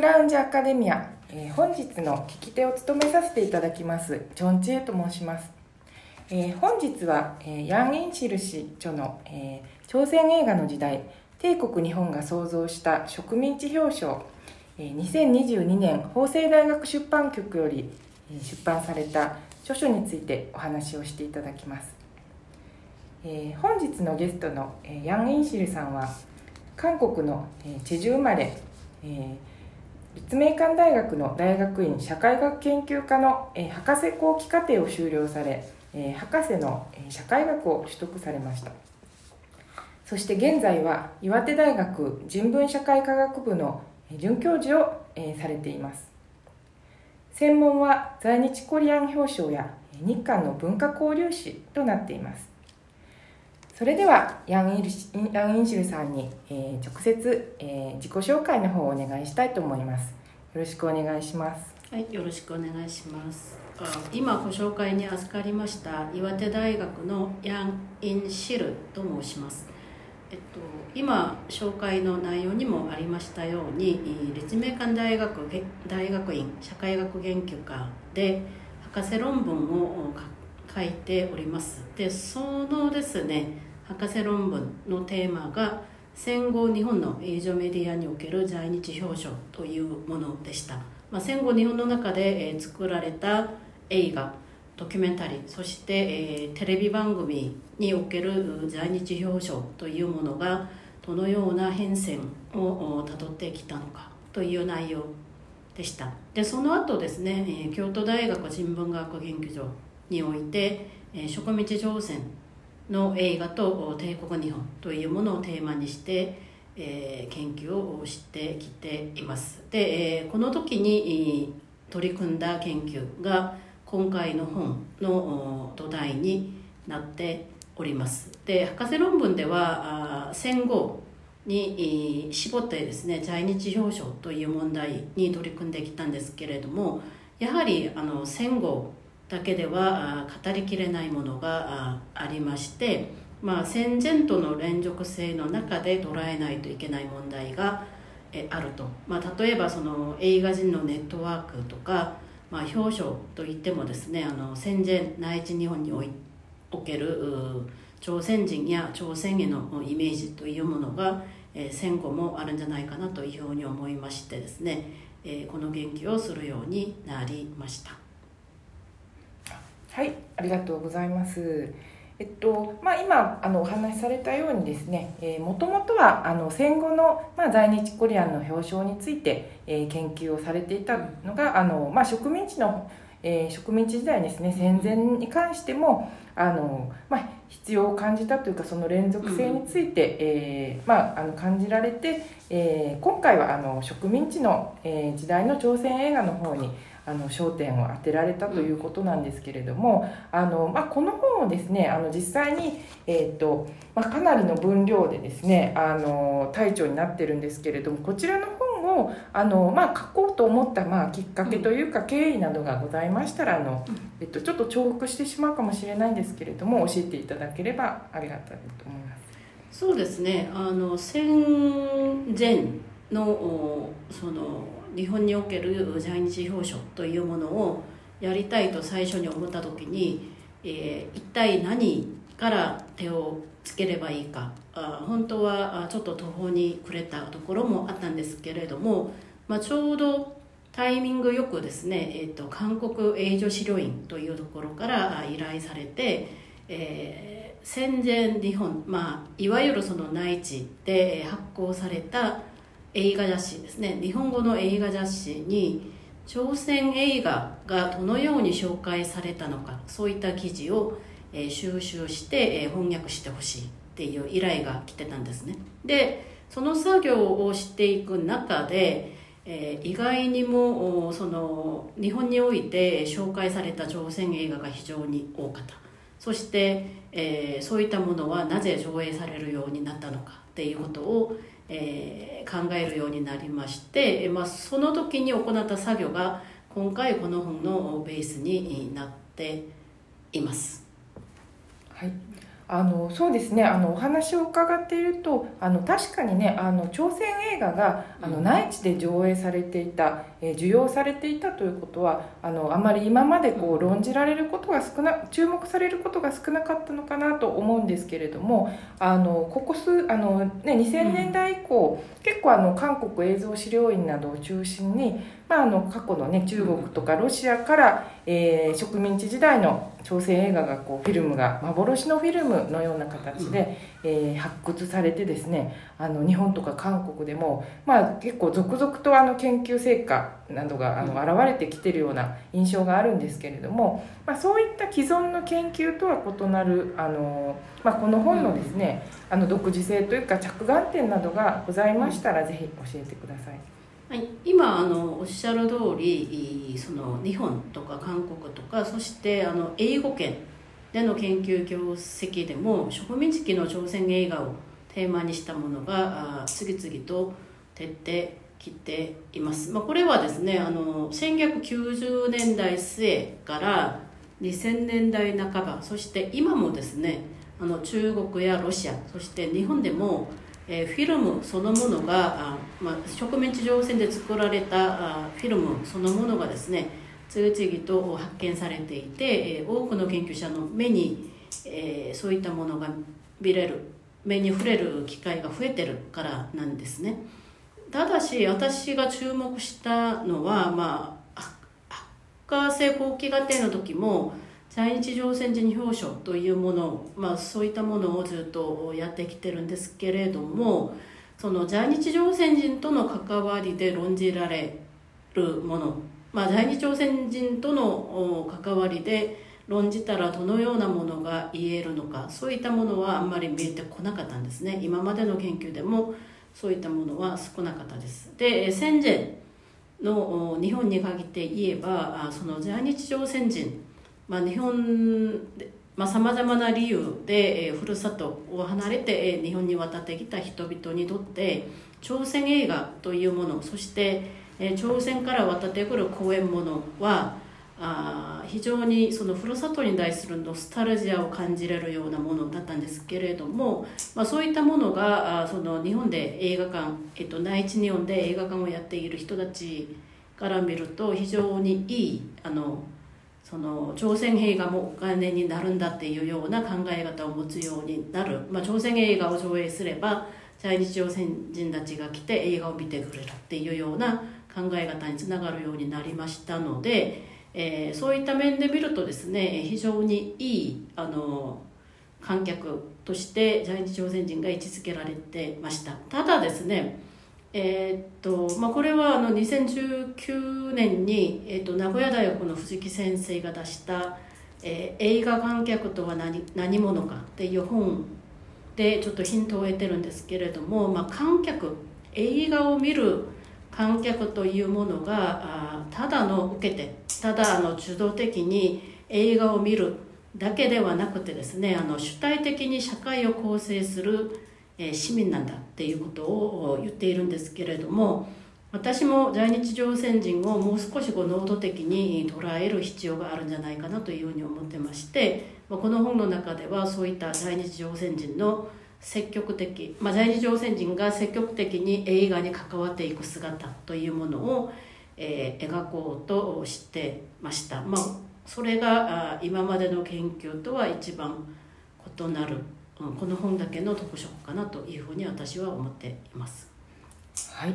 クラウンジアカデミア、えー、本日の聞き手を務めさせていただきますジョン・チェと申します、えー、本日は、えー、ヤン・インシル氏著の、え朝鮮映画の時代帝国日本が創造した植民地表彰、え2022年法政大学出版局より出版された著書についてお話をしていただきます、え本日のゲストの、えヤン・インシルさんは韓国の、えチェジュ生まれ、えー立命館大学の大学院社会学研究科の、えー、博士後期課程を修了され、えー、博士の、えー、社会学を取得されました。そして現在は岩手大学人文社会科学部の准教授を、えー、されています。専門は在日コリアン表彰や日韓の文化交流史となっています。それではヤン・イルヤンインシルさんに、えー、直接、えー、自己紹介の方をお願いしたいと思います。よろしくお願いします。はいよろしくお願いします。今ご紹介に預かりました岩手大学のヤン・インシルと申します。えっと、今紹介の内容にもありましたように立命館大学大学院社会学研究科で博士論文を書いております。でそのですね博士論文のテーマが戦後日本の映像メディアにおける在日表彰というものでした、まあ、戦後日本の中で、え作られた映画ドキュメンタリーそして、えテレビ番組における在日表彰というものがどのような変遷をたどってきたのかという内容でした。でその後ですね京都大学人文学研究所において植民地朝鮮の映画と帝国日本というものをテーマにして、えー、研究をしてきています。で、えー、この時に取り組んだ研究が今回の本の土台になっております。で博士論文では戦後に絞ってですね在日表彰という問題に取り組んできたんですけれどもやはりあの戦後だけでは語りきれないものがありまして、まあ、戦前との連続性の中で捉えないといけない問題があると、まあ、例えばその映画人のネットワークとか、まあ、表彰といってもですねあの戦前内地日本における朝鮮人や朝鮮へのイメージというものが、え、戦後もあるんじゃないかなというふうに思いましてですね、え、この研究をするようになりました。はいありがとうございます。えっとまあ、今あのお話しされたようにですねもともとはあの戦後の、まあ、在日コリアンの表彰について、えー、研究をされていたのがあの、まあ、植民地の、えー、植民地時代ですね戦前に関してもあの、まあ、必要を感じたというかその連続性について、うん、えー、まあ、あの感じられて、えー、今回はあの植民地の、えー、時代の朝鮮映画の方にあの焦点を当てられたということなんですけれども、あのまあ、この本をですねあの実際に、えーとまあ、かなりの分量でですねあの大著になってるんですけれどもこちらの本をあの、まあ、書こうと思った、まあ、きっかけというか経緯などがございましたらあの、えっと、ちょっと重複してしまうかもしれないんですけれども教えていただければありがたいと思います。そうですね。あの戦前のその日本における在日表彰というものをやりたいと最初に思った時に、えー、一体何から手をつければいいか。あ本当はちょっと途方に暮れたところもあったんですけれども、まあ、ちょうどタイミングよくですね、えーと、韓国映女資料院というところから依頼されて、えー、戦前日本、まあ、いわゆるその内地で発行された映画雑誌ですね。日本語の映画雑誌に朝鮮映画がどのように紹介されたのかそういった記事を、えー、収集して、えー、翻訳してほしいっていう依頼が来てたんですね。でその作業をしていく中で、えー、意外にもその日本において紹介された朝鮮映画が非常に多かった。そして、えー、そういったものはなぜ上映されるようになったのかっていうことを、えー、考えるようになりまして、まあ、その時に行った作業が今回この本のベースになっています。はいあのそうですね。あのお話を伺っているとあの確かにねあの朝鮮映画があの内地で上映されていた、えー、受容されていたということはあのあまり今までこう論じられることが少な注目されることが少なかったのかなと思うんですけれどもあのここ数あの、ね、2000年代以降、うん、結構あの韓国映像資料院などを中心にまあ、あの過去の、ね、中国とかロシアから、えー、植民地時代の朝鮮映画がこうフィルムが幻のフィルムのような形で、えー、発掘されてですねあの日本とか韓国でも、まあ、結構続々とあの研究成果などがあの現れてきてるような印象があるんですけれども、まあ、そういった既存の研究とは異なるあの、まあ、この本のですねあの独自性というか着眼点などがございましたら是非教えてください。はい、今あのおっしゃる通りその日本とか韓国とかそしてあの英語圏での研究業績でも植民地期の朝鮮映画をテーマにしたものが次々と出てきています、まあ、これはですねあの1990年代末から2000年代半ばそして今もですねあの中国やロシアそして日本でもえ、フィルムそのものがあ、まあ、植民地上線で作られたフィルムそのものがですね次々と発見されていて、え、多くの研究者の目に、え、そういったものが見れる目に触れる機会が増えてるからなんですね。ただし私が注目したのはまあ博士後期課程の時も在日朝鮮人表彰というもの、まあ、そういったものをずっとやってきてるんですけれどもその在日朝鮮人との関わりで論じられるもの、まあ、在日朝鮮人との関わりで論じたらどのようなものが言えるのかそういったものはあんまり見えてこなかったんですね。今までの研究でもそういったものは少なかったです。で戦前の日本に限って言えばその在日朝鮮人まあ、日本でさまざ、まな理由で、えー、ふるさとを離れて、えー、日本に渡ってきた人々にとって朝鮮映画というものそして、えー、朝鮮から渡ってくる公演ものはあ非常にそのふるさとに対するノスタルジアを感じれるようなものだったんですけれども、まあ、そういったものがあその日本で映画館、えっと、内地日本で映画館をやっている人たちから見ると非常にいいあのその朝鮮映画もお金になるんだっていうような考え方を持つようになる、まあ、朝鮮映画を上映すれば在日朝鮮人たちが来て映画を見てくれるっていうような考え方につながるようになりましたので、えー、そういった面で見るとですね非常にいいあの観客として在日朝鮮人が位置づけられてました。ただですねえー、っとまあ、これはあの2019年に、えー、っと名古屋大学の藤木先生が出した「えー、映画観客とは何何者か」っていう本でちょっとヒントを得てるんですけれども、まあ、観客映画を見る観客というものがあただの受けてただあの受動的に映画を見るだけではなくてですねあの主体的に社会を構成するえ市民なんだっていうことを言っているんですけれども私も在日朝鮮人をもう少しこう能動的に捉える必要があるんじゃないかなというふうに思ってましてこの本の中ではそういった在日朝鮮人の積極的、まあ、在日朝鮮人が積極的に映画に関わっていく姿というものを、えー、描こうとしてました。まあ、それが今までの研究とは一番異なるこの本だけの特色かなというふうに私は思っています。はい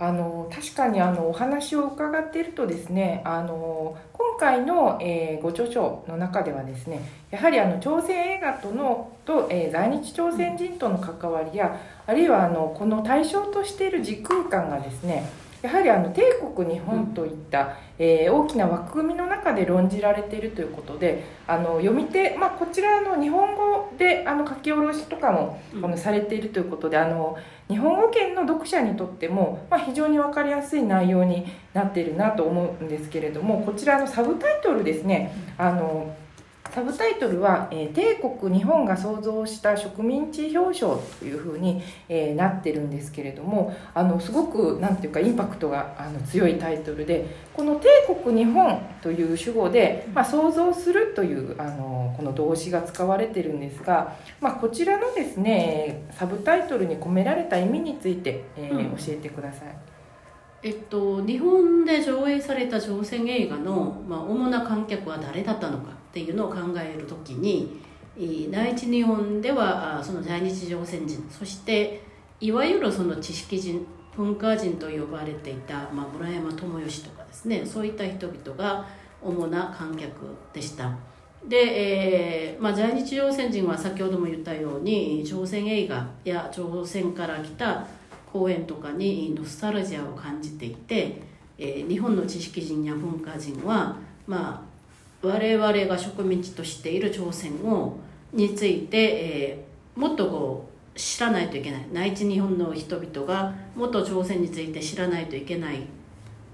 あの確かにあのお話を伺っているとですねあの今回の、えー、ご著書の中ではですねやはりあの朝鮮映画とのと、えー、在日朝鮮人との関わりやあるいはあのこの対象としている時空間がですねやはりあの帝国日本といった、えー、大きな枠組みの中で論じられているということであの読み手、まあ、こちらの日本語であの書き下ろしとかも、あのされているということであの日本語圏の読者にとっても、まあ、非常に分かりやすい内容になっているなと思うんですけれどもこちらのサブタイトルですねあのサブタイトルは「えー、帝国日本が創造した植民地表彰」というふうに、えー、なってるんですけれどもあのすごくなんていうかインパクトがあの強いタイトルでこの「帝国日本」という主語で「まあ、創造する」というあのこの動詞が使われてるんですが、まあ、こちらのですねサブタイトルに込められた意味について、えー、うん、教えてください。えっと、日本で上映された朝鮮映画の、まあ、主な観客は誰だったのかっていうのを考えるときに第一日本ではその在日朝鮮人そしていわゆるその知識人文化人と呼ばれていた、まあ、村山智義とかですねそういった人々が主な観客でした。で、えーまあ、在日朝鮮人は先ほども言ったように朝鮮映画や朝鮮から来た公演とかにノスタルジアを感じていて、えー、日本の知識人や文化人は、まあ、我々が植民地としている朝鮮をについて、えー、もっとこう知らないといけない。内地日本の人々がもっと朝鮮について知らないといけない。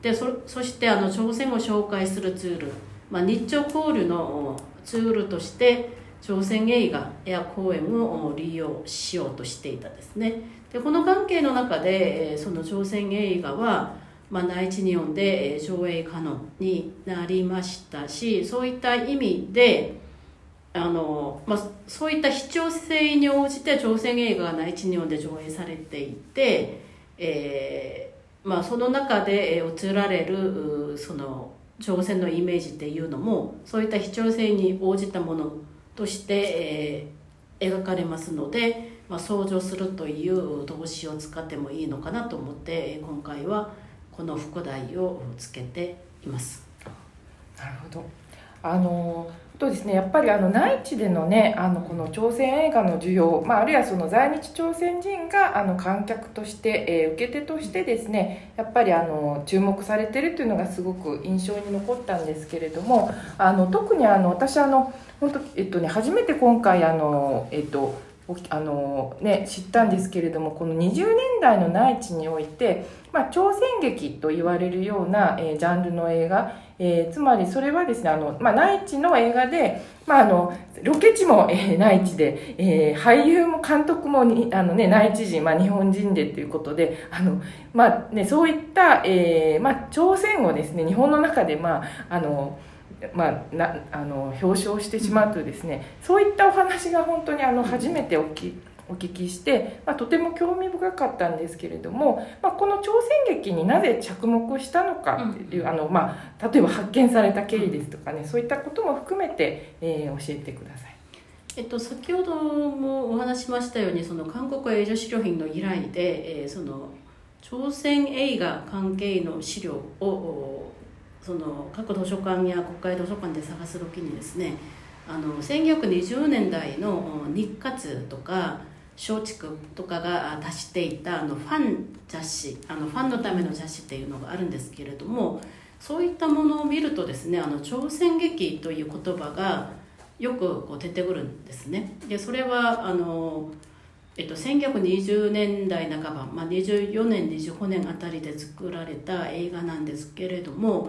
でそそしてあの朝鮮を紹介するツール、まあ、日朝交流のツールとして朝鮮映画や公演を利用しようとしていたですね。でこの関係の中でその朝鮮映画は、まあ、内地日本で上映可能になりましたしそういった意味であの、まあ、そういった必要性に応じて朝鮮映画が内地日本で上映されていて、えーまあ、その中で映られるその朝鮮のイメージっていうのもそういった必要性に応じたものとして、えー、描かれますので、まあ、相乗するという動詞を使ってもいいのかなと思って今回はこの副題をつけています。なるほどあのとですねやっぱりあの内地でのねあのこの朝鮮映画の需要、まあ、あるいはその在日朝鮮人があの観客として、えー、受け手としてですねやっぱりあの注目されてるというのがすごく印象に残ったんですけれどもあの特にあの私あの本当えっとね初めて今回あのえっとあのね、知ったんですけれどもこの20年代の内地において、まあ、朝鮮劇と言われるような、えー、ジャンルの映画えー、つまりそれはですねあの、まあ、内地の映画で、まあ、あのロケ地も、えー、内地で、えー、俳優も監督もあの、ね、内地人、まあ、日本人でということであの、まあね、そういった、えーまあ、朝鮮をですね日本の中で、まああのまあ、なあの表彰してしまうとですねそういったお話が本当にあの初めて起きお聞きして、まあ、とても興味深かったんですけれども、まあ、この朝鮮劇になぜ着目したのかっていう、うん、あのまあ、例えば発見された経緯ですとかね、そういったことも含めて、えー、教えてください。えっと、先ほどもお話しましたようにその韓国映像資料品の依頼で、えー、その朝鮮映画関係の資料をその各図書館や国会図書館で探す時にですねあの1920年代の日活とか松竹とかが出していたあのファン雑誌あのファンのための雑誌っていうのがあるんですけれどもそういったものを見るとですねあの朝鮮劇という言葉がよくこう出てくるんですね。でそれはあのえっと、1920年代半ば、まあ、24年25年あたりで作られた映画なんですけれども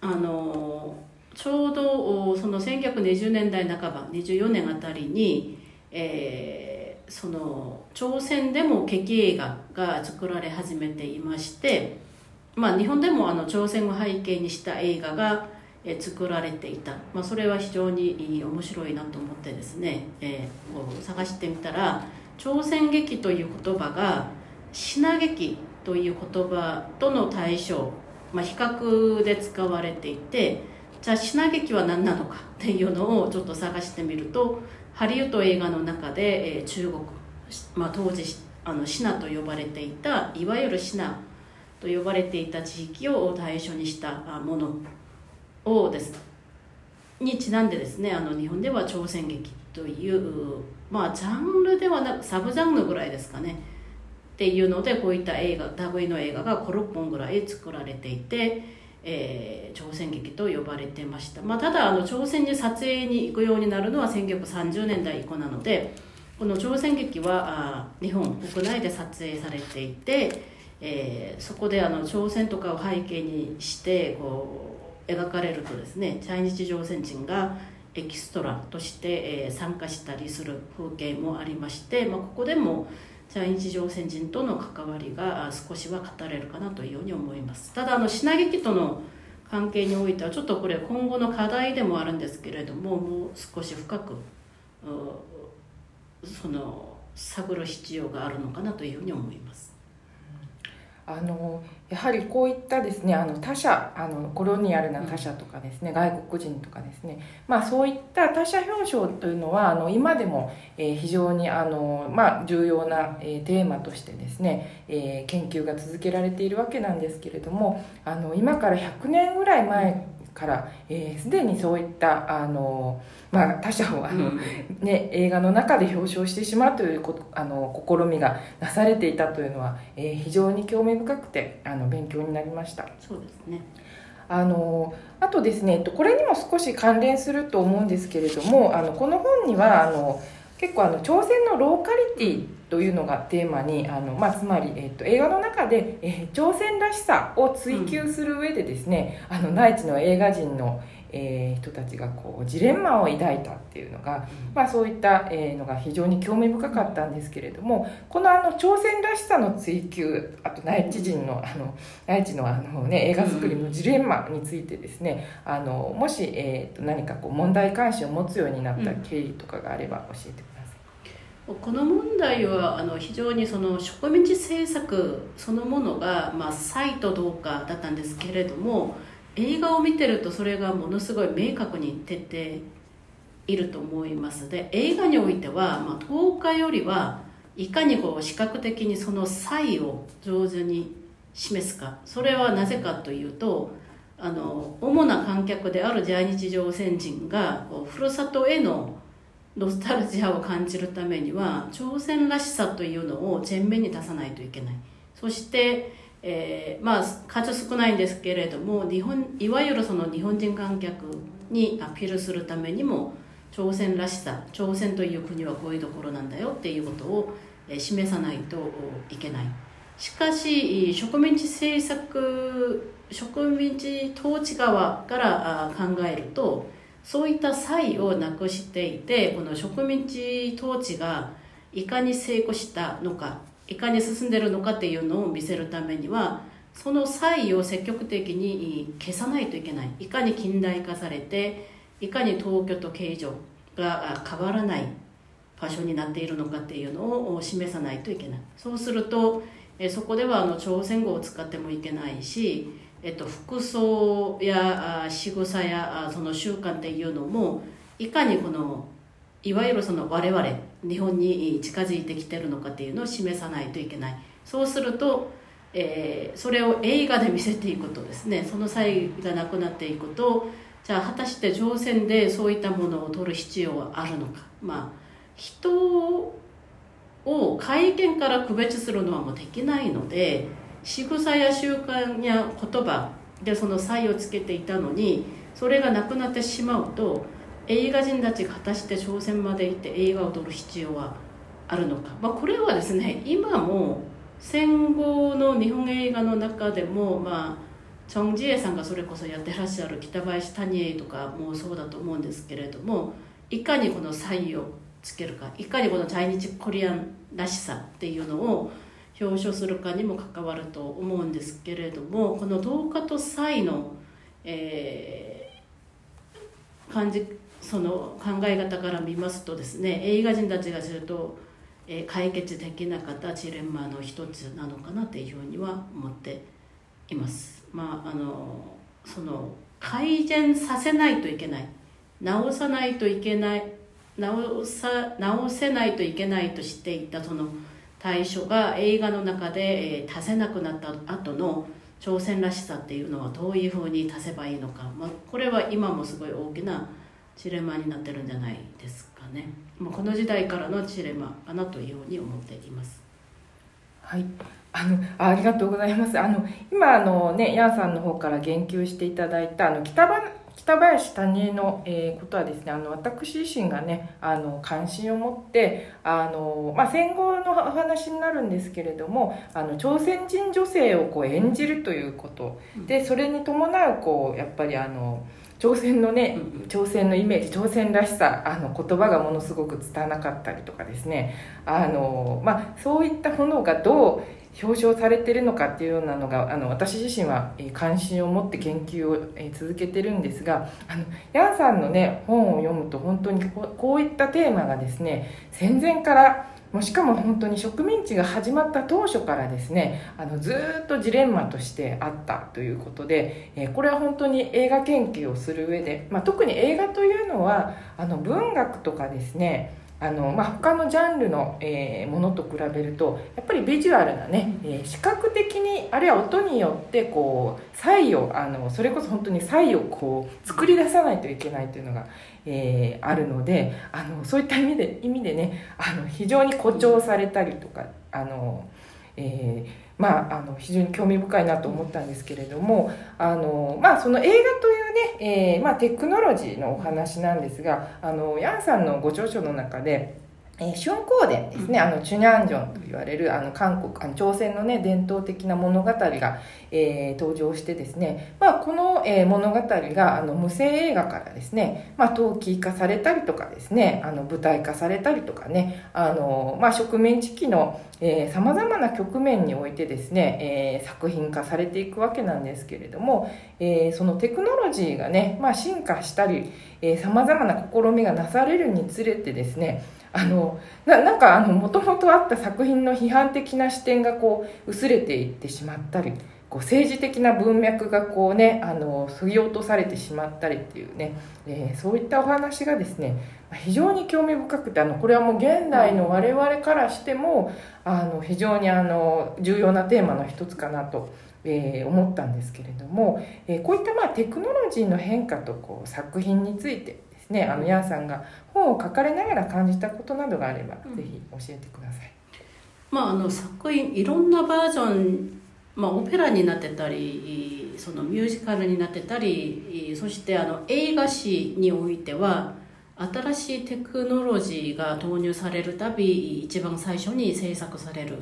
あのちょうどその1920年代半ば24年あたりにえー、その朝鮮でも劇映画が作られ始めていまして、まあ、日本でもあの朝鮮を背景にした映画が、作られていた、まあ、それは非常に面白いなと思ってですね、えー、探してみたら朝鮮劇という言葉が品劇という言葉との対象、まあ、比較で使われていてじゃあ品劇は何なのかっていうのをちょっと探してみるとハリウッド映画の中で、えー、中国、まあ、当時あのシナと呼ばれていたいわゆるシナと呼ばれていた地域を対象にしたものをです。にちなんでですねあの日本では朝鮮劇というまあジャンルではなくサブジャンルぐらいですかね。っていうのでこういった映画類の映画が56本ぐらい作られていてえー、朝鮮劇と呼ばれてました、まあ、ただあの朝鮮に撮影に行くようになるのは1930年代以降なのでこの朝鮮劇はあ日本国内で撮影されていて、えー、そこであの朝鮮とかを背景にしてこう描かれるとですね在日朝鮮人がエキストラとして、えー、参加したりする風景もありまして、まあ、ここでも在日朝鮮人との関わりが少しは語れるかなというように思いますただあの品劇との関係においてはちょっとこれ今後の課題でもあるんですけれどももう少し深くその探る必要があるのかなというふうに思います。あのやはりこういったですねあの他者あのコロニアルな他者とかですね、うん、外国人とかですね、まあ、そういった他者表彰というのはあの今でも、えー、非常にあの、まあ、重要な、えー、テーマとしてですね、えー、研究が続けられているわけなんですけれどもあの今から100年ぐらい前からすで、えー、にそういったあの、まあ、他者をあの、ね、映画の中で表彰してしまうというこあの試みがなされていたというのは、えー、非常に興味深くてあの勉強になりました。そうですねあのあとですねこれにも少し関連すると思うんですけれどもあのこの本にはあの結構あの朝鮮のローカリティというのがテーマにあの、まあ、つまり、えーと、映画の中で、えー、朝鮮らしさを追求する上でですね、うん、あの内地の映画人の、えー、人たちがこうジレンマを抱いたっていうのが、うん、まあ、そういった、えー、のが非常に興味深かったんですけれどもこのあの朝鮮らしさの追求あと内地人のあの内地のあの、ね、映画作りのジレンマについてですねあのもし、えーと、何かこう問題関心を持つようになった経緯とかがあれば教えてください。この問題はあの非常にその植民地政策そのものが、まあ、サイとどうかだったんですけれども映画を見てるとそれがものすごい明確に出ていると思います。で映画においては、まあ、10日よりはいかにこう視覚的にその差異を上手に示すか。それはなぜかというとあの主な観客である在日朝鮮人がこうふるさとへのノスタルジアを感じるためには朝鮮らしさというのを前面に出さないといけない。そして、えー、まあ数少ないんですけれども日本いわゆるその日本人観客にアピールするためにも朝鮮らしさ朝鮮という国はこういうところなんだよっていうことを示さないといけない。しかし植民地政策植民地統治側から考えるとそういった差異をなくしていてこの植民地統治がいかに成功したのか。いかに進んでるのかっていうのを見せるためにはその差異を積極的に消さないといけない。いかに近代化されていかに東京と形状が変わらない場所になっているのかっていうのを示さないといけない。そうするとそこではあの朝鮮語を使ってもいけないしえっと、服装や仕草やその習慣っていうのもいかにこのいわゆるその我々日本に近づいてきてるのかっていうのを示さないといけない。そうすると、えー、それを映画で見せていくとですね。その際がなくなっていくとじゃあ果たして朝鮮でそういったものを取る必要はあるのか。まあ人を会見から区別するのはもうできないので仕草や習慣や言葉でその差異をつけていたのにそれがなくなってしまうと映画人たちが果たして朝鮮まで行って映画を撮る必要はあるのか、まあ、これはですね今も戦後の日本映画の中でもまあチョン・ジエさんがそれこそやってらっしゃる北林谷栄とかもそうだと思うんですけれどもいかにこの差異をつけるかいかにこの在日コリアンらしさっていうのを表彰するかにも関わると思うんですけれどもこの同化と差の、えー、感じその考え方から見ますとですね映画人たちがすると、えー、解決できなかったジレンマの一つなのかなというふうには思っています。まああのその改善させないといけない。直さないといけない。直さ直せないといけないとしていたその対象が映画の中で、えー、足せなくなった後の朝鮮らしさっていうのはどういうふうに足せばいいのか、まあ、これは今もすごい大きなジレンマになってるんじゃないですかね、まあ、この時代からのジレンマかなというふうに思っています。はい。あのありがとうございます。あの今あのねヤンさんの方から言及していただいたあの北北林谷江の、えー、ことはですねあの私自身がねあの関心を持ってあの、まあ、戦後のお話になるんですけれどもあの朝鮮人女性をこう演じるということ。でそれに伴うこうやっぱりあの朝朝鮮のね朝鮮のイメージ朝鮮らしさあの言葉がものすごく伝わなかったりとかですね。あの、まあ、そういったものがどう表彰されてるのかっていうようなのがあの私自身は関心を持って研究を続けてるんですがあのヤンさんのね本を読むと本当にこういったテーマがですね戦前からもうしかも本当に植民地が始まった当初からですねあのずっとジレンマとしてあったということで、えこれは本当に映画研究をする上で、まあ、特に映画というのはあの文学とかですねあの、まあ、他のジャンルの、えー、ものと比べるとやっぱりビジュアルなね、えー、視覚的にあるいは音によってこう差異をあのそれこそ本当に差異をこう作り出さないといけないというのが、えー、あるのであのそういった意味で意味でねあの非常に誇張されたりとかあの、えーまあ、あの非常に興味深いなと思ったんですけれどもあの、まあ、その映画というね、えーまあ、テクノロジーのお話なんですがあのヤンさんのご著書の中でえー、春光伝ですね、あの、チュニャンジョンと言われる、あの、韓国、あの、朝鮮のね、伝統的な物語が、えー、登場してですね、まあ、この、えー、物語が、あの、無声映画からですね、まあ、陶器化されたりとかですね、あの、舞台化されたりとかね、あの、まあ、植民地期の、さまざまな局面においてですね、えー、作品化されていくわけなんですけれども、えー、そのテクノロジーがね、まあ、進化したり、さまざまな試みがなされるにつれてですね、あのななんかもともとあった作品の批判的な視点がこう薄れていってしまったりこう政治的な文脈がこうねあの削ぎ落とされてしまったりっていうね、えー、そういったお話がですね非常に興味深くてあのこれはもう現代の我々からしてもあの非常にあの重要なテーマの一つかなと。えー、思ったんですけれども、えー、こういったまあテクノロジーの変化とこう作品についてですねあのヤンさんが本を書かれながら感じたことなどがあれば、うん、ぜひ教えてください。まあ、あの作品いろんなバージョン、まあ、オペラになってたりそのミュージカルになってたりそしてあの映画史においては新しいテクノロジーが投入されるたび一番最初に制作される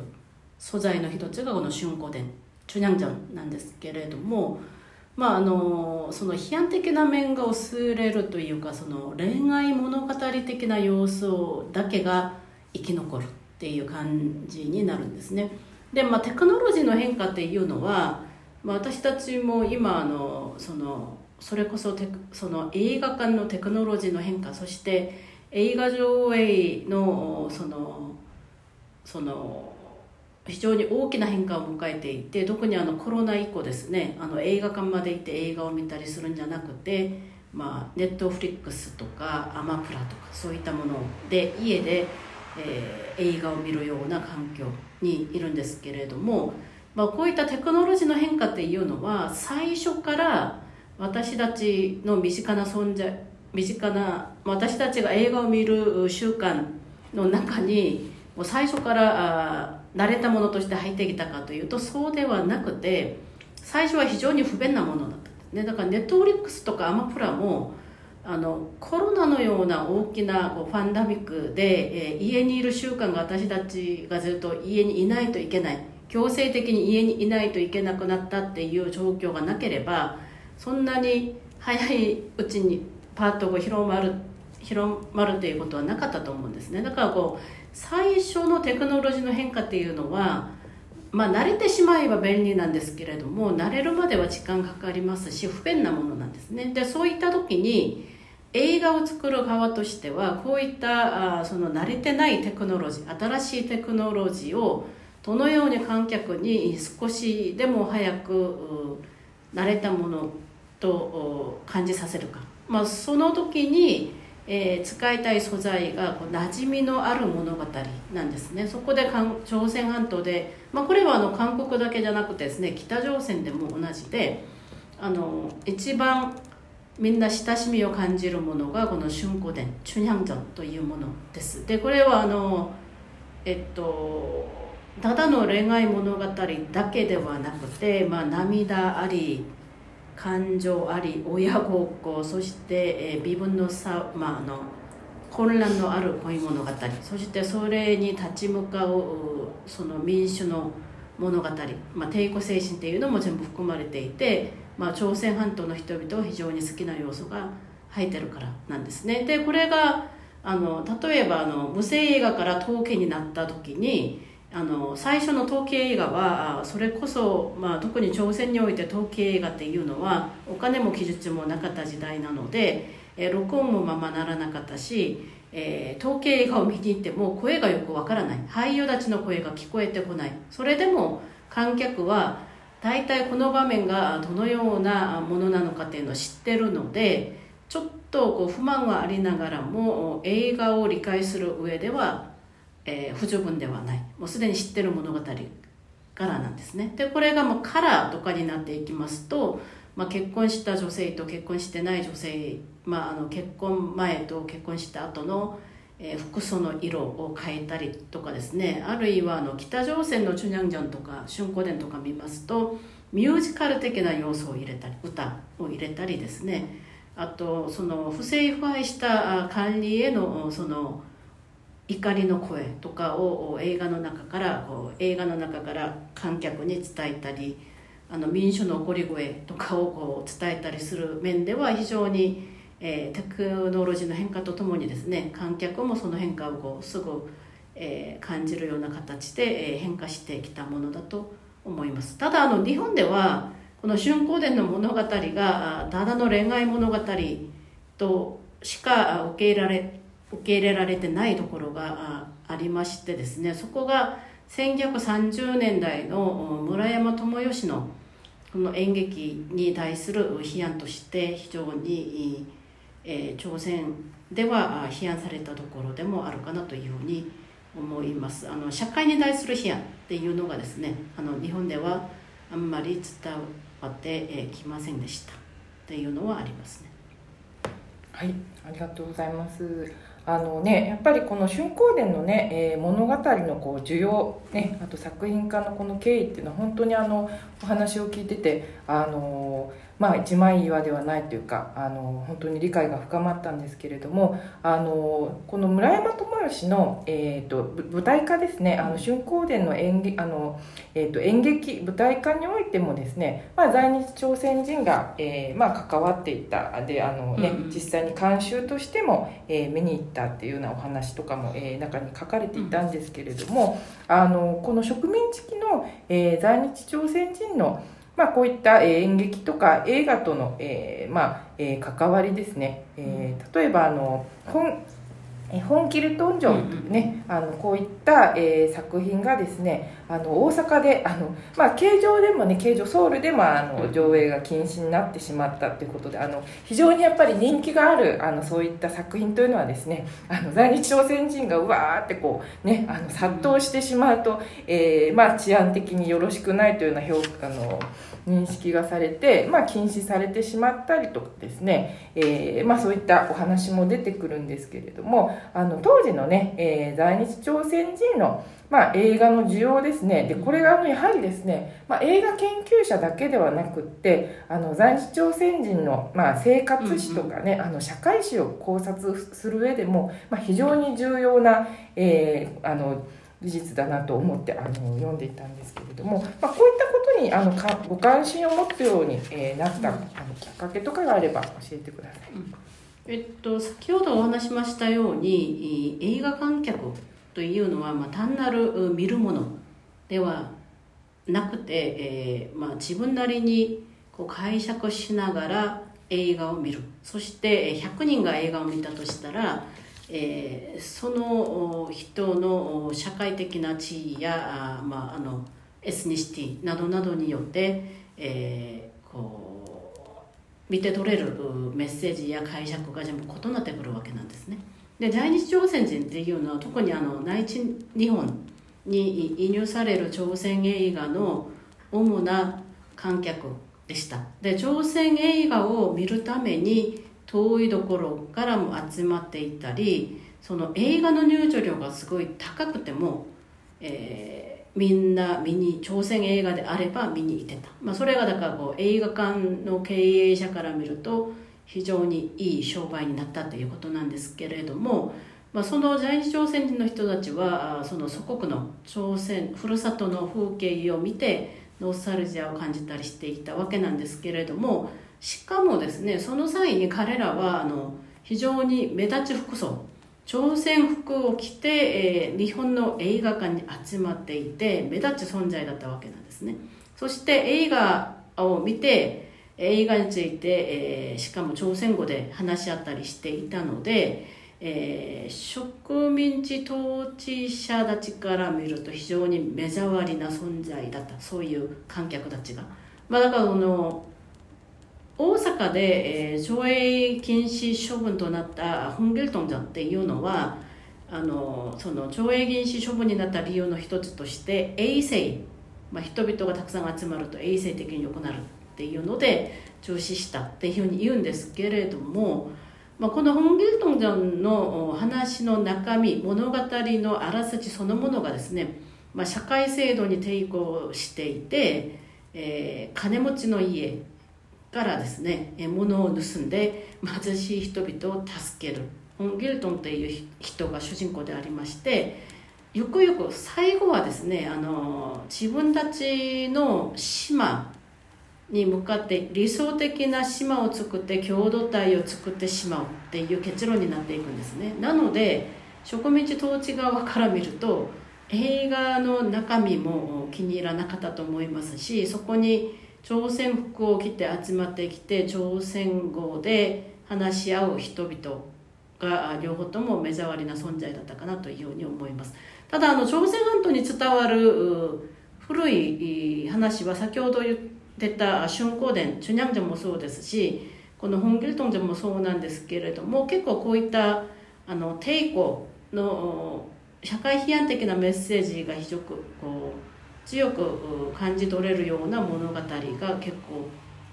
素材の一つがこの春光伝チュニャンジャンなんですけれどもまあ、あのその批判的な面が薄れるというかその恋愛物語的な要素だけが生き残るっていう感じになるんですね。で、まあ、テクノロジーの変化っていうのは、まあ、私たちも今あのそのそれこそテその映画館のテクノロジーの変化そして映画上映のそのその非常に大きな変化を迎えていて特にあのコロナ以降ですねあの映画館まで行って映画を見たりするんじゃなくて、まあ、ネットフリックスとかアマプラとかそういったもので家で、えー、映画を見るような環境にいるんですけれども、まあ、こういったテクノロジーの変化っていうのは最初から私たちの身近な存在身近な私たちが映画を見る習慣の中にもう最初からあ慣れたものとして入ってきたかというとそうではなくて最初は非常に不便なものだったんですね。だからネットフリックスとかアマプラもあのコロナのような大きなこうファンダミックで、えー、家にいる習慣が私たちがずっと家にいないといけない。強制的に家にいないといけなくなったっていう状況がなければそんなに早いうちにパートが広まる広まるということはなかったと思うんですね。だからこう最初のテクノロジーの変化っていうのはまあ慣れてしまえば便利なんですけれども慣れるまでは時間かかりますし不便なものなんですね。でそういった時に映画を作る側としてはこういったあその慣れてないテクノロジー新しいテクノロジーをどのように観客に少しでも早く慣れたものと感じさせるか、まあ、その時にえー、使いたい素材がこう馴染みのある物語なんですね。そこで朝鮮半島で、まあ、これはあの韓国だけじゃなくてですね北朝鮮でも同じであの一番みんな親しみを感じるものがこの春光伝チュニャンジョンというものですでこれはあのえっとただの恋愛物語だけではなくて、まあ、涙あり感情あり親孝行そして、えー、微分の差、まあ、あの混乱のある恋物語そしてそれに立ち向かうその民主の物語、まあ、帝国精神っていうのも全部含まれていてまあ、朝鮮半島の人々は非常に好きな要素が入ってるからなんですね。でこれがあの例えばあの無声映画から統計になった時にあの最初の統計映画はそれこそ、まあ、特に朝鮮において統計映画っていうのはお金も技術もなかった時代なので、え録音もままならなかったし、えー、統計映画を見に行っても声がよくわからない。俳優たちの声が聞こえてこない。それでも観客は大体この場面がどのようなものなのかっていうのを知ってるのでちょっとこう不満はありながらも映画を理解する上ではえー、不十分ではない。もうすでに知ってる物語からなんですね。でこれがもうカラーとかになっていきますと、まあ、結婚した女性と結婚してない女性、まあ、あの結婚前と結婚した後のえー、服装の色を変えたりとかですね。あるいはあの北朝鮮のチュニャンジョンとか春光伝とか見ますとミュージカル的な要素を入れたり歌を入れたりですね。あとその不正腐敗した管理へのその怒りの声とかを映画の中からこう映画の中から観客に伝えたりあの民主の怒り声とかをこう伝えたりする面では非常に、えー、テクノロジーの変化とともにですね観客もその変化をこうすぐ、えー、感じるような形で、えー、変化してきたものだと思います。ただあの日本ではこの春光伝の物語がただの恋愛物語としか受け入れられ受け入れられてないところがありましてですねそこが1930年代の村山智義のこの演劇に対する批判として非常に、えー、朝鮮では批判されたところでもあるかなというふうに思います。あの社会に対する批判っていうのがですねあの日本ではあんまり伝わってきませんでしたっていうのはありますね。はいありがとうございます。あのね、やっぱりこの春光伝のね、えー、物語のこう需要、ね、あと作品化のこの経緯っていうのは本当にあのお話を聞いててあのまあ、一枚岩ではないというかあの本当に理解が深まったんですけれどもあのこの村山智義の、えーと、舞台化ですねあの春光伝の演劇あの、えーと、演劇舞台化においてもですね、まあ、在日朝鮮人が、えーまあ、関わっていったであのね、うん、実際に監修としても、えー、見に行ったっていうようなお話とかも、えー、中に書かれていたんですけれども、あのこの植民地期の、えー、在日朝鮮人のまあ、こういった演劇とか映画との、えーまあえー、関わりですね、えー、例えばあの本本気ルトンジョンというね、あのこういった、えー、作品がですねあの大阪であの、まあ、形状でもね形状ソウルでもあの上映が禁止になってしまったということであの非常にやっぱり人気があるあのそういった作品というのはですねあの在日朝鮮人がうわーってこうねあの殺到してしまうと、えーまあ、治安的によろしくないというような評価の認識がされて、まあ、禁止されてしまったりとかですね、えーまあ、そういったお話も出てくるんですけれどもあの当時のね、えー、在日朝鮮人のまあ、映画の需要ですね。でこれがやはりですね、まあ、映画研究者だけではなくってあの在日朝鮮人の、まあ、生活史とかね、うんうん、あの社会史を考察する上でも、まあ、非常に重要な、えー、あの事実だなと思ってあの読んでいたんですけれども、まあ、こういったことにあのかご関心を持つように、えー、なった、あのきっかけとかがあれば教えてください。えっと、先ほどお話しましたように映画観客というのは、まあ、単なる見るものではなくて、えーまあ、自分なりにこう解釈しながら映画を見る。そして100人が映画を見たとしたら、えー、その人の社会的な地位や、まあ、あのエスニシティなどなどによって、えー、こう見て取れるメッセージや解釈が全部異なってくるわけなんですね。で在日朝鮮人っていうのは特にあの内地日本に移入される朝鮮映画の主な観客でしたで朝鮮映画を見るために遠いところからも集まっていたりその映画の入場料がすごい高くても、えー、みんな見に朝鮮映画であれば見に行ってた、まあ、それがだからこう映画館の経営者から見ると非常にいい商売になったということなんですけれども、まあ、その在日朝鮮人の人たちはその祖国の朝鮮ふるさとの風景を見てノスタルジアを感じたりしていたわけなんですけれどもしかもですねその際に彼らはあの非常に目立ち服装朝鮮服を着て、えー、日本の映画館に集まっていて目立つ存在だったわけなんですね。そして映画を見て映画について、えー、しかも朝鮮語で話し合ったりしていたので、えー、植民地統治者たちから見ると非常に目障りな存在だった。そういう観客たちが、まあ、だからこの大阪で、えー、上映禁止処分となったホンゲルトンジャンっていうのはあのその上映禁止処分になった理由の一つとして衛生、まあ、人々がたくさん集まると衛生的に良くなるっていうので中止したっていうふうに言うんですけれども、まあ、このホンゲルトンジャンの話の中身物語のあらすじそのものがですね、まあ、社会制度に抵抗していて、えー、金持ちの家からですね物を盗んで貧しい人々を助ける。ホン・ギルトンという人が主人公でありましてゆくゆく最後はですねあの自分たちの島に向かって理想的な島を作って共同体を作ってしまうっていう結論になっていくんですね。なので植民地統治側から見ると映画の中身も気に入らなかったと思いますしそこに朝鮮服を着て集まってきて朝鮮語で話し合う人々が両方とも目障りな存在だったかなというように思います。ただあの朝鮮半島に伝わる古い話は先ほど言ってた春光殿チュニャンジャもそうですしこのホンギルトンジャもそうなんですけれども結構こういったあの抵抗の社会批判的なメッセージが非常にこう強く感じ取れるような物語が結構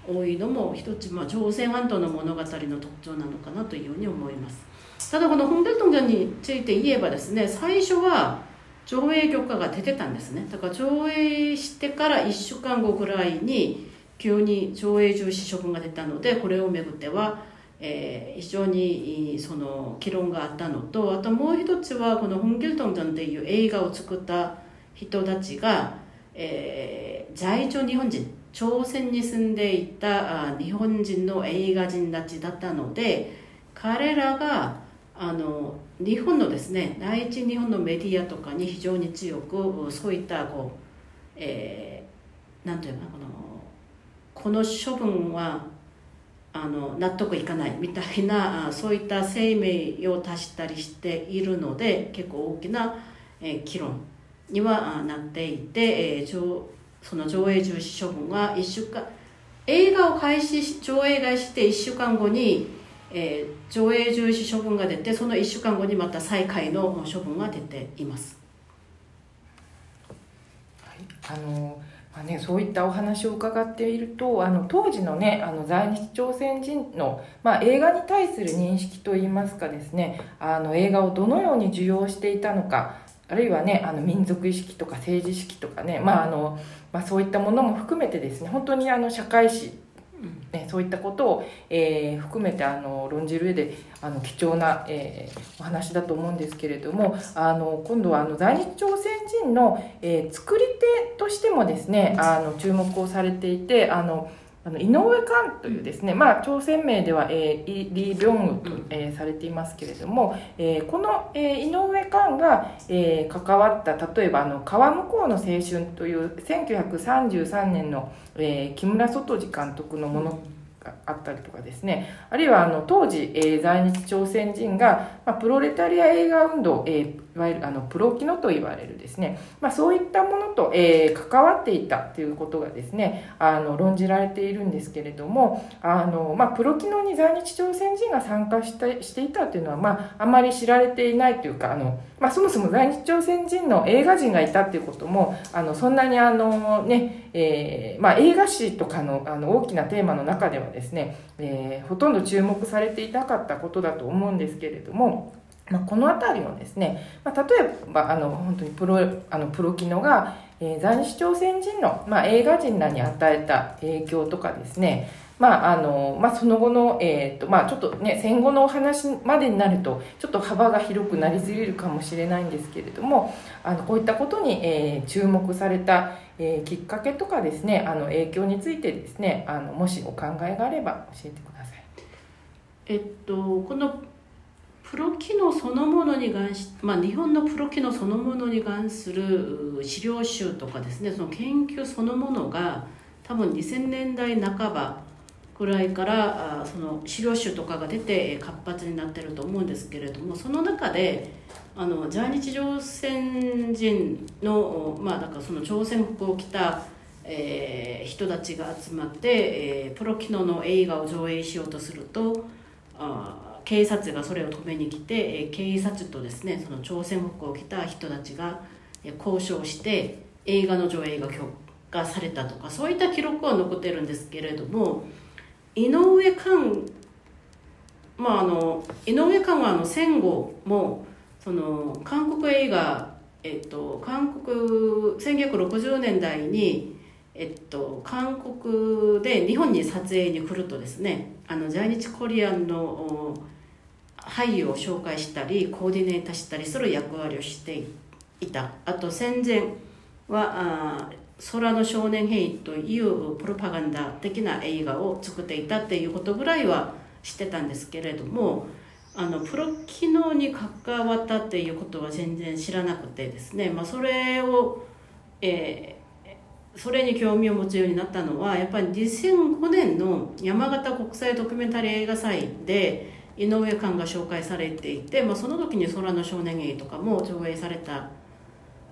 多いのも一つ、まあ、朝鮮半島の物語の特徴なのかなというように思います。ただこのホンデトンについて言えばですね最初は上映許可が出てたんですね。だから上映してから1週間後ぐらいに急に上映中止処分が出たのでこれをめぐっては、えー、非常にその議論があったのとあともう一つはこのホンゲルトンジャンっていう映画を作った人たちがえー、在朝日本人朝鮮に住んでいた日本人の映画人たちだったので彼らがあの日本のですね第一日本のメディアとかに非常に強くそういったこう、えー、なんていうかこのこの処分はあの納得いかないみたいな そういった声明を足したりしているので結構大きな、えー、議論にはなっていて、えー、その上映中止処分は1週間映画を開始上映開始して1週間後に、えー、上映中止処分が出てその1週間後にまた再開の処分が出ています。はい、あのまあね、そういったお話を伺っているとあの当時の,、ね、あの在日朝鮮人の、まあ、映画に対する認識といいますかですねあの映画をどのように受容していたのかあるいはねあの民族意識とか政治意識とかね、まああのまあ、そういったものも含めてですね本当にあの社会史ね、そういったことを、えー、含めてあの論じる上であの貴重な、えー、お話だと思うんですけれどもあの今度はあの在日朝鮮人の、えー、作り手としてもですねあの注目をされていてあのあの井上寛というですね、まあ、朝鮮名では、えー、リ・ビョンウと、えー、されていますけれども、えー、この、えー、井上寛が、えー、関わった例えばあの「川向こうの青春」という1933年の、えー、木村外治監督のものがあったりとかですねあるいはあの当時、えー、在日朝鮮人が、まあ、プロレタリア映画運動、えー、いわゆるあのプロキノと言われるですね、まあ、そういったものと、えー、関わっていたということがですねあの論じられているんですけれどもあの、まあ、プロキノに在日朝鮮人が参加したしていたというのは、まあ、あまり知られていないというかあの、まあ、そもそも在日朝鮮人の映画人がいたということもあのそんなにあのね、えーまあ、映画史とかのあの大きなテーマの中ではですね、えー、ほとんど注目されていなかったことだと思うんですけれども。まあ、この辺りのですね、まあ、例えばあの本当にプロあのプロキノが、えー、在日朝鮮人の、まあ、映画人らに与えた影響とかですね、まああのまあ、その後の、えーとまあ、ちょっとね戦後のお話までになるとちょっと幅が広くなりすぎるかもしれないんですけれどもあのこういったことに、えー、注目された、えー、きっかけとかですねあの影響についてですねあのもしお考えがあれば教えてください。えっとこのプロ機能そのものに関し、まあ、日本のプロ機能そのものに関する資料集とかですねその研究そのものが多分2000年代半ばぐらいからあその資料集とかが出て活発になってると思うんですけれどもその中であの在日朝鮮人の,、まあ、なんかその朝鮮服を着た、えー、人たちが集まって、えー、プロ機能の映画を上映しようとするとあ警察がそれを止めに来て警察とですねその朝鮮服を着た人たちが交渉して映画の上映が許可されたとかそういった記録は残ってるんですけれども井上寛まああの井上寛はあの戦後もその韓国映画えっと韓国1960年代にえっと、韓国で日本に撮影に来るとですねあの在日コリアンの俳優を紹介したりコーディネーターしたりする役割をしていた。あと戦前は空の少年兵というプロパガンダ的な映画を作っていたっていうことぐらいは知ってたんですけれどもあのプロ機能に関わったっていうことは全然知らなくてですね、まあ、それを、えー、それに興味を持つようになったのはやっぱり2005年の山形国際ドキュメンタリー映画祭で井上寛が紹介されていて、まあ、その時に「空の少年芸」とかも上映された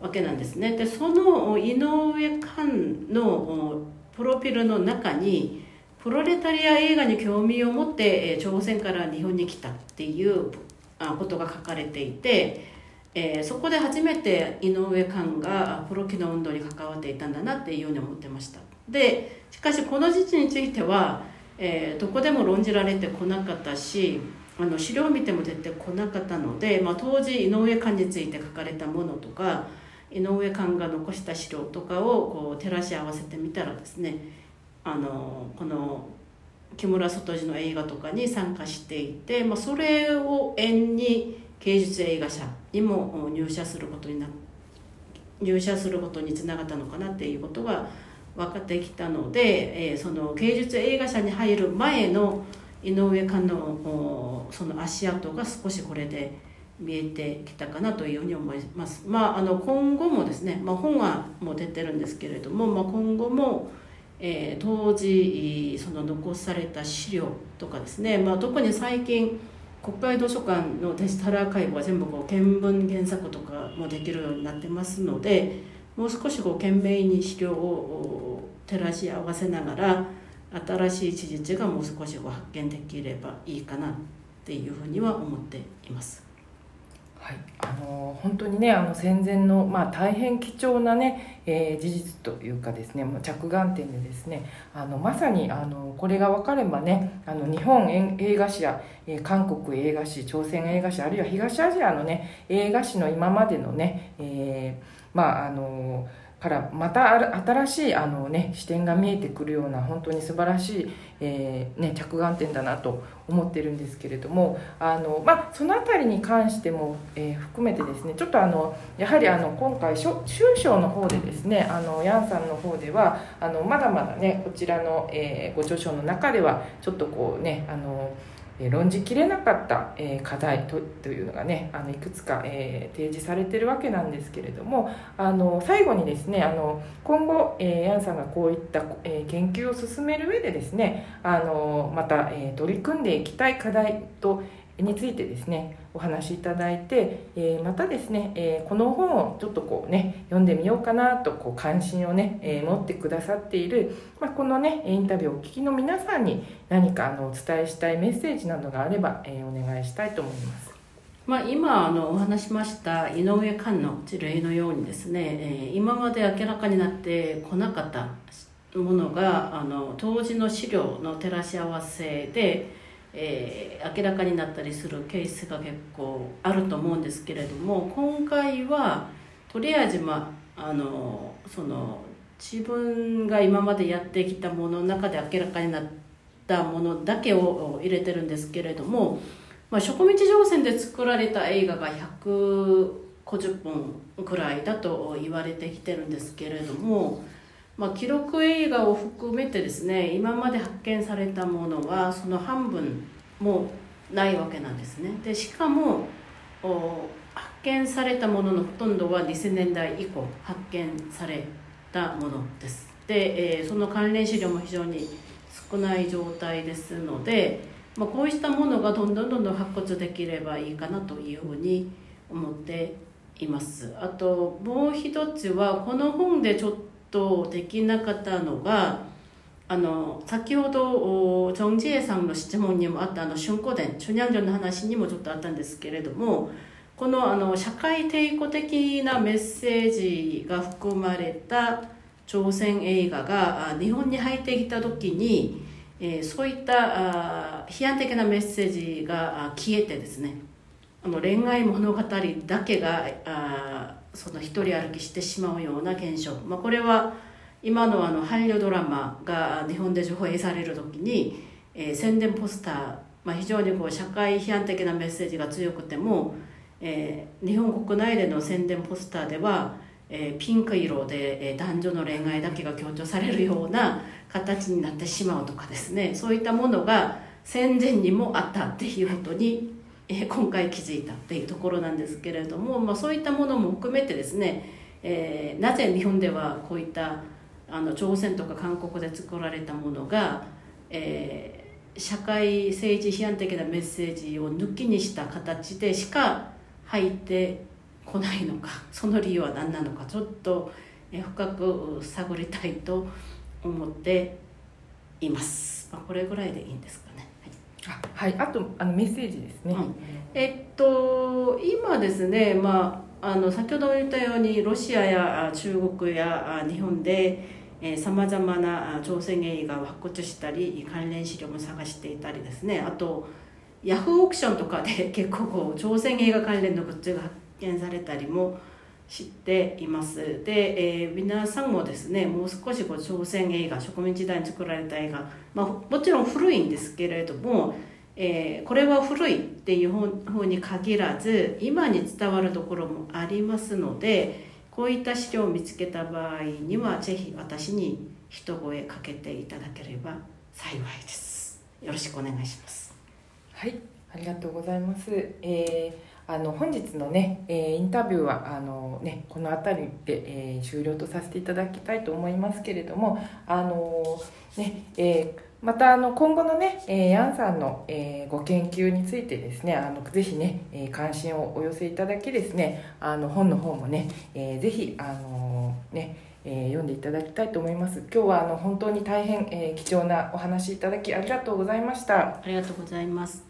わけなんですね。でその井上寛のプロフィールの中にプロレタリア映画に興味を持って朝鮮から日本に来たっていうことが書かれていて、えー、そこで初めて井上寛がプロ機能運動に関わっていたんだなっていうように思ってました。でしかしこの時期についてはえー、どこでも論じられてこなかったしあの資料を見ても出てこなかったので、まあ、当時井上寛について書かれたものとか井上寛が残した資料とかをこう照らし合わせてみたらですねあのこの木村外次の映画とかに参加していて、まあ、それを縁に芸術映画社にも入社することにな入社することにつながったのかなっていうことが分かってきたので、えー、その芸術映画社に入る前の井上監のその足跡が少しこれで見えてきたかなというように思います。まあ、あの今後もですね、まあ、本はもう出てるんですけれども、まあ、今後も、えー、当時その残された資料とかですね、まあ、特に最近国会図書館のデジタルアーカイブは全部こう見聞原作とかもできるようになってますのでもう少しこう懸命に資料を照らし合わせながら新しい事実がもう少しこう発見できればいいかなっていうふうには思っています。はい、あの本当にねあの戦前の、まあ、大変貴重なね、えー、事実というかですね着眼点でですねあのまさにあのこれが分かればねあの日本映画史や、えー、韓国映画史朝鮮映画史あるいは東アジアのね映画史の今までのね、えーまああのからまた新しいあの、ね、視点が見えてくるような本当に素晴らしい、えー、ね、着眼点だなと思ってるんですけれどもあの、まあ、その辺りに関しても、えー、含めてですねちょっとあのやはりあの今回修章の方でですねあのヤンさんの方ではあのまだまだねこちらの、えー、ご著書の中ではちょっとこうねあの論じきれなかった、課題というのがねあのいくつか、え提示されてるわけなんですけれどもあの最後にですねあの今後、えヤンさんがこういった、え研究を進める上でですねあのまた、え取り組んでいきたい課題とについてですねお話しいただいて、えー、またですね、えー、この本をちょっとこうね読んでみようかなとこう関心をね、えー、持ってくださっている、まあ、このねインタビューをお聞きの皆さんに何かあのお伝えしたいメッセージなどがあれば、えお願いしたいと思います。まあ、今あのお話しました井上寛の事例のようにですね、え今まで明らかになってこなかったものがあの当時の資料の照らし合わせでえー、明らかになったりするケースが結構あると思うんですけれども今回はとりあえず、まあ、あのその自分が今までやってきたものの中で明らかになったものだけを入れてるんですけれども、まあ、植道乗船で作られた映画が150本くらいだと言われてきてるんですけれども、まあ、記録映画を含めてですね今まで発見されたものはその半分もないわけなんですね。でしかも発見されたもののほとんどは2000年代以降発見されたものです。で、えー、その関連資料も非常に少ない状態ですので、まあ、こうしたものがどんどんどんどん発掘できればいいかなというふうに思っています。あともう一つはこの本でちょっとできなかったのがあの先ほどジョン・ジエさんの質問にもあったあの春古伝春ニャンジョンの話にもちょっとあったんですけれどもこのあの社会抵抗的なメッセージが含まれた朝鮮映画が日本に入ってきた時に、えー、そういったあ批判的なメッセージが消えてですねあの恋愛物語だけがあその一人歩きしてしまうような現象、まあ、これは今のあの韓流ドラマが日本で上映される時に、えー、宣伝ポスター、まあ、非常にこう社会批判的なメッセージが強くても、えー、日本国内での宣伝ポスターでは、えー、ピンク色で、えー、男女の恋愛だけが強調されるような形になってしまうとかですね。そういったものが戦前にもあったっていうことにえ今回気づいたっていうところなんですけれども、まあ、そういったものも含めてですね、えー、なぜ日本ではこういったあの朝鮮とか韓国で作られたものが、えー、社会政治批判的なメッセージを抜きにした形でしか入ってこないのかその理由は何なのかちょっと深く探りたいと思っています、まあ、これぐらいでいいんですか？はい、あとあのメッセージですね。えっと今ですね、まああの先ほど言ったようにロシアや中国や日本でさまざまな朝鮮映画を発掘したり関連資料も探していたりですね。あとヤフーオークションとかで 結構こう朝鮮映画関連のグッズが発見されたりも知っています。で、えー、皆さんもですねもう少しこう朝鮮映画植民時代に作られた映画、まあ、もちろん古いんですけれどもえー、これは古いっていう方に限らず今に伝わるところもありますのでこういった資料を見つけた場合には是非私に一声かけていただければ幸いです。よろしくお願いします。はいありがとうございます、えー、あの本日のね、えー、インタビューはあの、ね、この辺りで、えー、終了とさせていただきたいと思いますけれどもあのねえーまたあの今後のね、えー、ヤンさんの、えー、ご研究についてですねあのぜひね、えー、関心をお寄せいただきですねあの本の方もね、えー、ぜひあのね、えー、読んでいただきたいと思います。今日はあの本当に大変、えー、貴重なお話いただきありがとうございました。ありがとうございます。